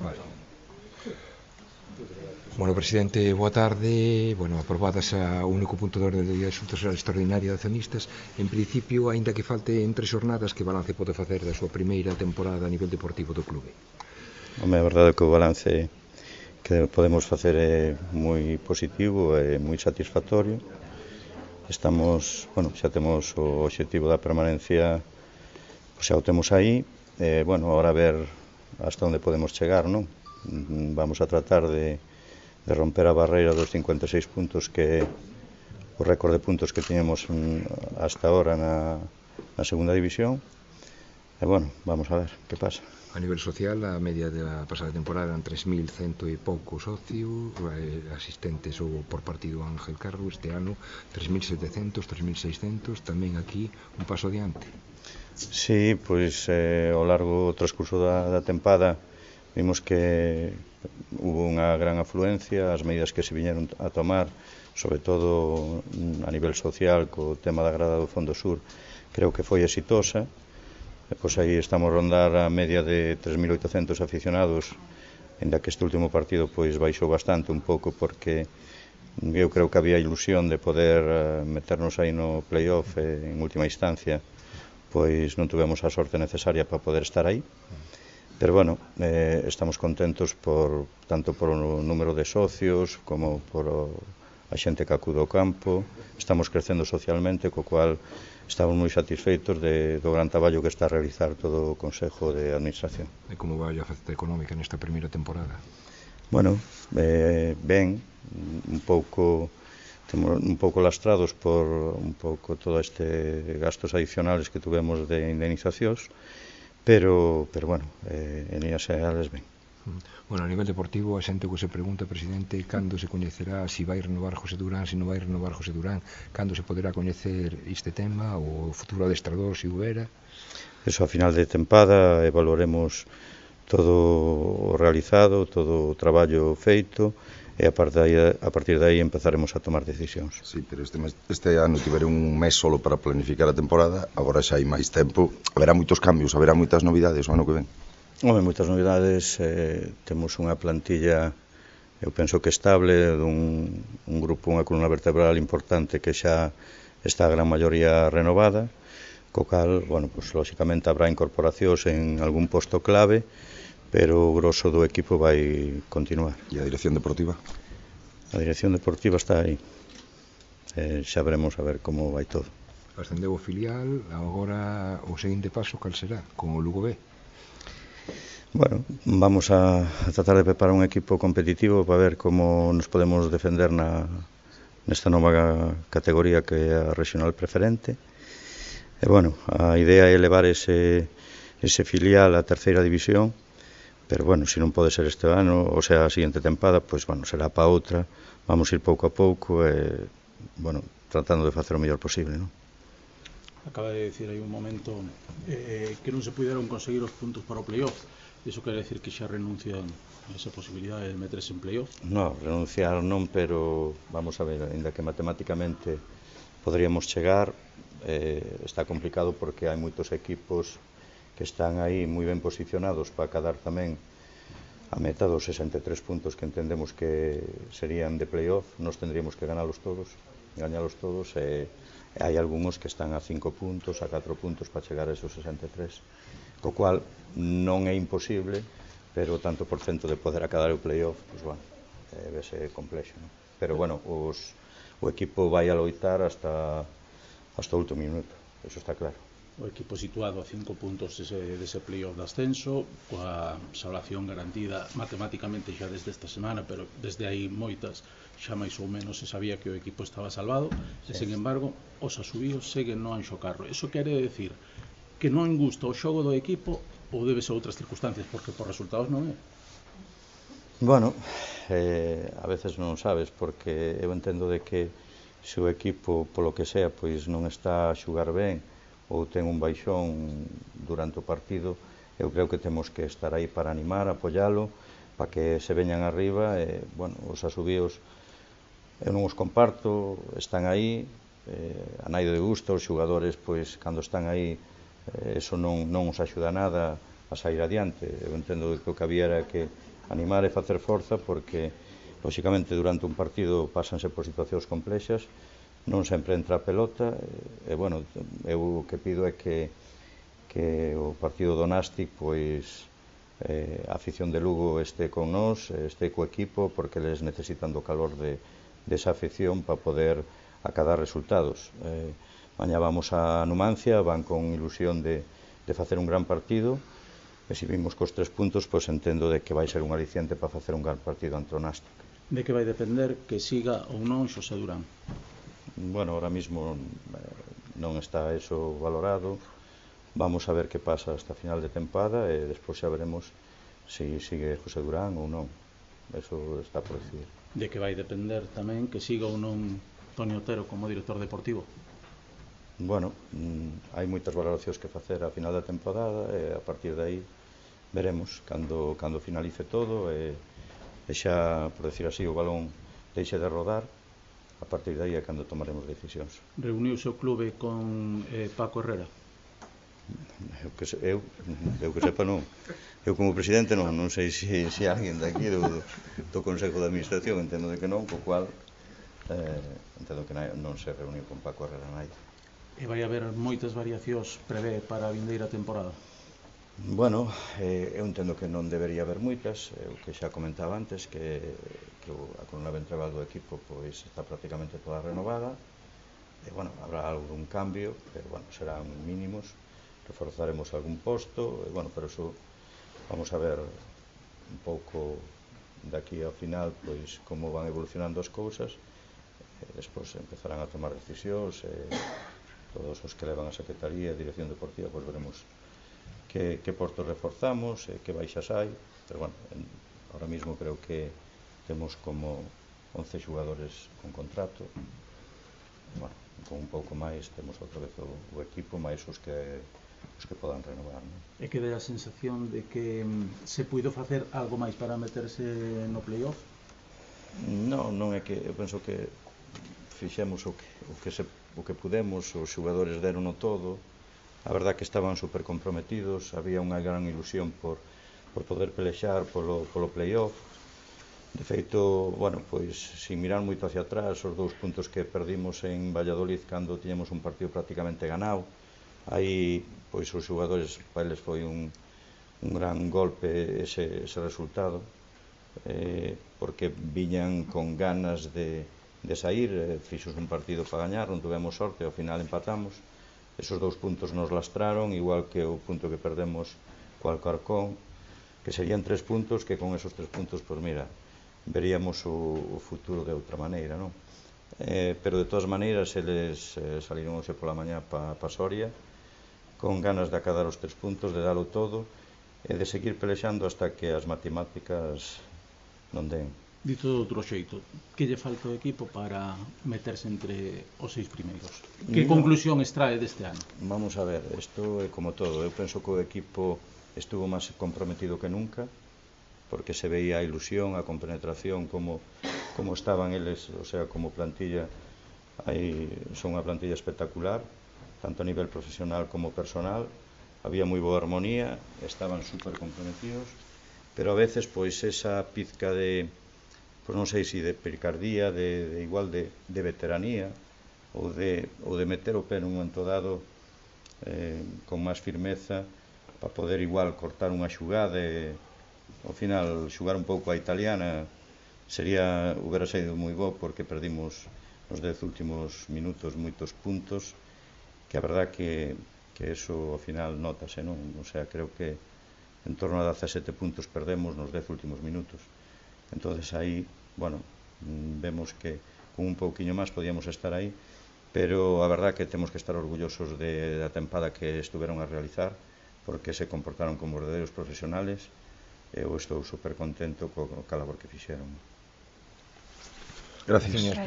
Vale. Bueno, presidente, boa tarde. Bueno, aprobadas a único punto de orden de día de xunta extraordinaria de accionistas. En principio, aínda que falte entre xornadas, que balance pode facer da súa primeira temporada a nivel deportivo do clube? Home, a verdade é que o balance que podemos facer é moi positivo, é moi satisfactorio. Estamos, bueno, xa temos o obxectivo da permanencia, xa o temos aí. Eh, bueno, ahora ver hasta onde podemos chegar, non? Vamos a tratar de, de romper a barreira dos 56 puntos que o récord de puntos que tiñemos mm, hasta ahora na, na segunda división. E bueno, vamos a ver que pasa. A nivel social, a media da pasada temporada eran 3.100 e pouco socios, eh, asistentes ou por partido Ángel Carro, este ano 3.700, 3.600, tamén aquí un paso adiante. Sí, pois eh, ao largo do transcurso da, da tempada vimos que hubo unha gran afluencia, as medidas que se viñeron a tomar, sobre todo mm, a nivel social, co tema da grada do Fondo Sur, creo que foi exitosa. E, pois aí estamos a rondar a media de 3.800 aficionados, ainda que este último partido pois baixou bastante un pouco porque eu creo que había ilusión de poder eh, meternos aí no playoff eh, en última instancia pois non tivemos a sorte necesaria para poder estar aí. Pero bueno, eh, estamos contentos por tanto por o número de socios como por o, a xente que acude ao campo. Estamos crecendo socialmente, co cual estamos moi satisfeitos de, do gran traballo que está a realizar todo o Consejo de Administración. E como vai a faceta económica nesta primeira temporada? Bueno, eh, ben, un pouco temos un pouco lastrados por un pouco todo este gastos adicionales que tuvemos de indemnizacións, pero, pero bueno, eh, en líneas generales ben. Bueno, a nivel deportivo, a xente que se pregunta, presidente, cando se coñecerá se si vai renovar José Durán, se si non vai renovar José Durán, cando se poderá coñecer este tema, o futuro adestrador, se si houbera? Eso a final de tempada evaluaremos todo o realizado, todo o traballo feito, e a partir de aí, a partir de aí empezaremos a tomar decisións. Sí, pero este, mes, este ano tiveron un mes solo para planificar a temporada, agora xa hai máis tempo, haberá moitos cambios, haberá moitas novidades o ano que ven. Home, moitas novidades, eh, temos unha plantilla eu penso que estable dun un grupo, unha columna vertebral importante que xa está a gran maioría renovada, co cal, bueno, pues, lóxicamente habrá incorporacións en algún posto clave, pero o grosso do equipo vai continuar. E a dirección deportiva? A dirección deportiva está aí. Eh, xa veremos a ver como vai todo. Ascendeu o filial, agora o seguinte paso cal será con o Lugo B? Bueno, vamos a, a tratar de preparar un equipo competitivo para ver como nos podemos defender na, nesta nova categoría que é a regional preferente. E bueno, a idea é elevar ese, ese filial á terceira división pero bueno, se non pode ser este ano ou sea a siguiente tempada, pois bueno, será para outra vamos ir pouco a pouco e, bueno, tratando de facer o mellor posible non? Acaba de decir aí un momento eh, eh, que non se puderon conseguir os puntos para o playoff Iso quere decir que xa renuncian a esa posibilidade de meterse en playoff? Non, renunciar non, pero vamos a ver, ainda que matemáticamente poderíamos chegar, eh, está complicado porque hai moitos equipos que están aí moi ben posicionados para cadar tamén a meta dos 63 puntos que entendemos que serían de playoff, nos tendríamos que ganalos todos, gañalos todos, e hai algúns que están a 5 puntos, a 4 puntos para chegar a esos 63, co cual non é imposible, pero tanto por cento de poder acadar o playoff, pois, pues, bueno, eh, vese complexo, non? Pero, bueno, os, o equipo vai a loitar hasta, hasta o último minuto, eso está claro o equipo situado a cinco puntos dese, dese playoff de ascenso coa salvación garantida matemáticamente xa desde esta semana pero desde aí moitas xa máis ou menos se sabía que o equipo estaba salvado. Sí. e sen embargo os asubíos seguen no anxo carro. Eso quere decir que non gusta o xogo do equipo ou debes a outras circunstancias porque por resultados non é? Bueno, eh, a veces non sabes porque eu entendo de que se o equipo polo que sea pois non está a xugar ben ou ten un baixón durante o partido, eu creo que temos que estar aí para animar, apoialo, para que se veñan arriba, e, bueno, os asubíos eu non os comparto, están aí, eh, a naido de gusto, os xugadores, pois, cando están aí, eh, eso non, non os axuda nada a sair adiante. Eu entendo que o que había era que animar e facer forza, porque, lóxicamente, durante un partido pásanse por situacións complexas, non sempre entra a pelota e, bueno, eu o que pido é que que o partido do Nastic pois eh, a afición de Lugo este con nós, este co equipo porque les necesitan do calor de desa de afición para poder acadar resultados. Eh, mañá vamos a Numancia, van con ilusión de, de facer un gran partido, e se vimos cos tres puntos, pois entendo de que vai ser un aliciente para facer un gran partido ante o Nastic. De que vai depender que siga ou non Xosé Durán? bueno, ahora mismo eh, non está eso valorado. Vamos a ver que pasa hasta final de tempada e despois xa veremos se si sigue José Durán ou non. Eso está por decir. De que vai depender tamén que siga ou non Toni Otero como director deportivo? Bueno, mm, hai moitas valoracións que facer a final da temporada e a partir de aí veremos cando, cando finalice todo e, e xa, por decir así, o balón deixe de rodar a partir de aí é cando tomaremos decisións. Reuniuse o clube con eh, Paco Herrera? Eu que, se, eu, eu que sepa non Eu como presidente non, non sei se, se alguén daqui do, do Consejo de Administración Entendo de que non, co cual eh, Entendo que non se reuniu con Paco Herrera Naida E vai haber moitas variacións prevé para a vindeira temporada Bueno, eh, eu entendo que non debería haber moitas, o que xa comentaba antes que, que a columna ventral do equipo pois está prácticamente toda renovada, e, bueno, habrá algún cambio, pero bueno, serán mínimos, reforzaremos algún posto, e, bueno, pero eso vamos a ver un pouco daqui ao final pois como van evolucionando as cousas, e despois empezarán a tomar decisións, e todos os que levan a Secretaría e Dirección Deportiva, pois veremos que, que portos reforzamos, eh, que baixas hai, pero bueno, en, ahora mismo creo que temos como 11 xugadores con contrato, bueno, con un pouco máis temos outra vez o, o equipo, máis os que os que podan renovar. Non? E que dá a sensación de que mm, se puido facer algo máis para meterse no playoff? Non, non é que eu penso que fixemos o que, o que, se, o que pudemos, os xugadores deron o todo, a verdad que estaban super comprometidos, había unha gran ilusión por, por poder pelexar polo, polo playoff. De feito, bueno, pois, sin mirar moito hacia atrás, os dous puntos que perdimos en Valladolid cando tiñamos un partido prácticamente ganado, aí, pois, os xogadores, para eles foi un, un gran golpe ese, ese resultado, eh, porque viñan con ganas de, de sair, eh, fixos un partido para gañar, non tuvemos sorte, ao final empatamos, Esos dous puntos nos lastraron, igual que o punto que perdemos co Alcarcón, que serían tres puntos que con esos tres puntos, pois pues mira, veríamos o, o futuro de outra maneira, non? Eh, pero de todas maneiras eles eh, saliron hoxe pola mañá pa, pa Soria con ganas de acadar os tres puntos, de dalo todo e de seguir pelexando hasta que as matemáticas non den. Dito de outro xeito, que lle falta o equipo para meterse entre os seis primeiros? Que no. conclusión extrae deste ano? Vamos a ver, isto é como todo. Eu penso que o equipo estuvo máis comprometido que nunca, porque se veía a ilusión, a compenetración, como, como estaban eles, o sea, como plantilla, aí son unha plantilla espectacular, tanto a nivel profesional como personal, había moi boa armonía, estaban super comprometidos, pero a veces pois esa pizca de, pois non sei se de pericardía, de, de igual de, de veteranía, ou de, ou de meter o pé nun momento dado eh, con máis firmeza para poder igual cortar unha xugada e ao final xugar un pouco a italiana sería hubiera saído moi bo porque perdimos nos dez últimos minutos moitos puntos que a verdad que, que eso ao final notase, non? O sea, creo que en torno a 17 puntos perdemos nos 10 últimos minutos entonces aí, bueno, vemos que con un pouquiño máis podíamos estar aí, pero a verdad que temos que estar orgullosos de, da tempada que estuveron a realizar, porque se comportaron como verdadeiros profesionales, eu estou super contento co, co labor que fixeron. Gracias. Gracias.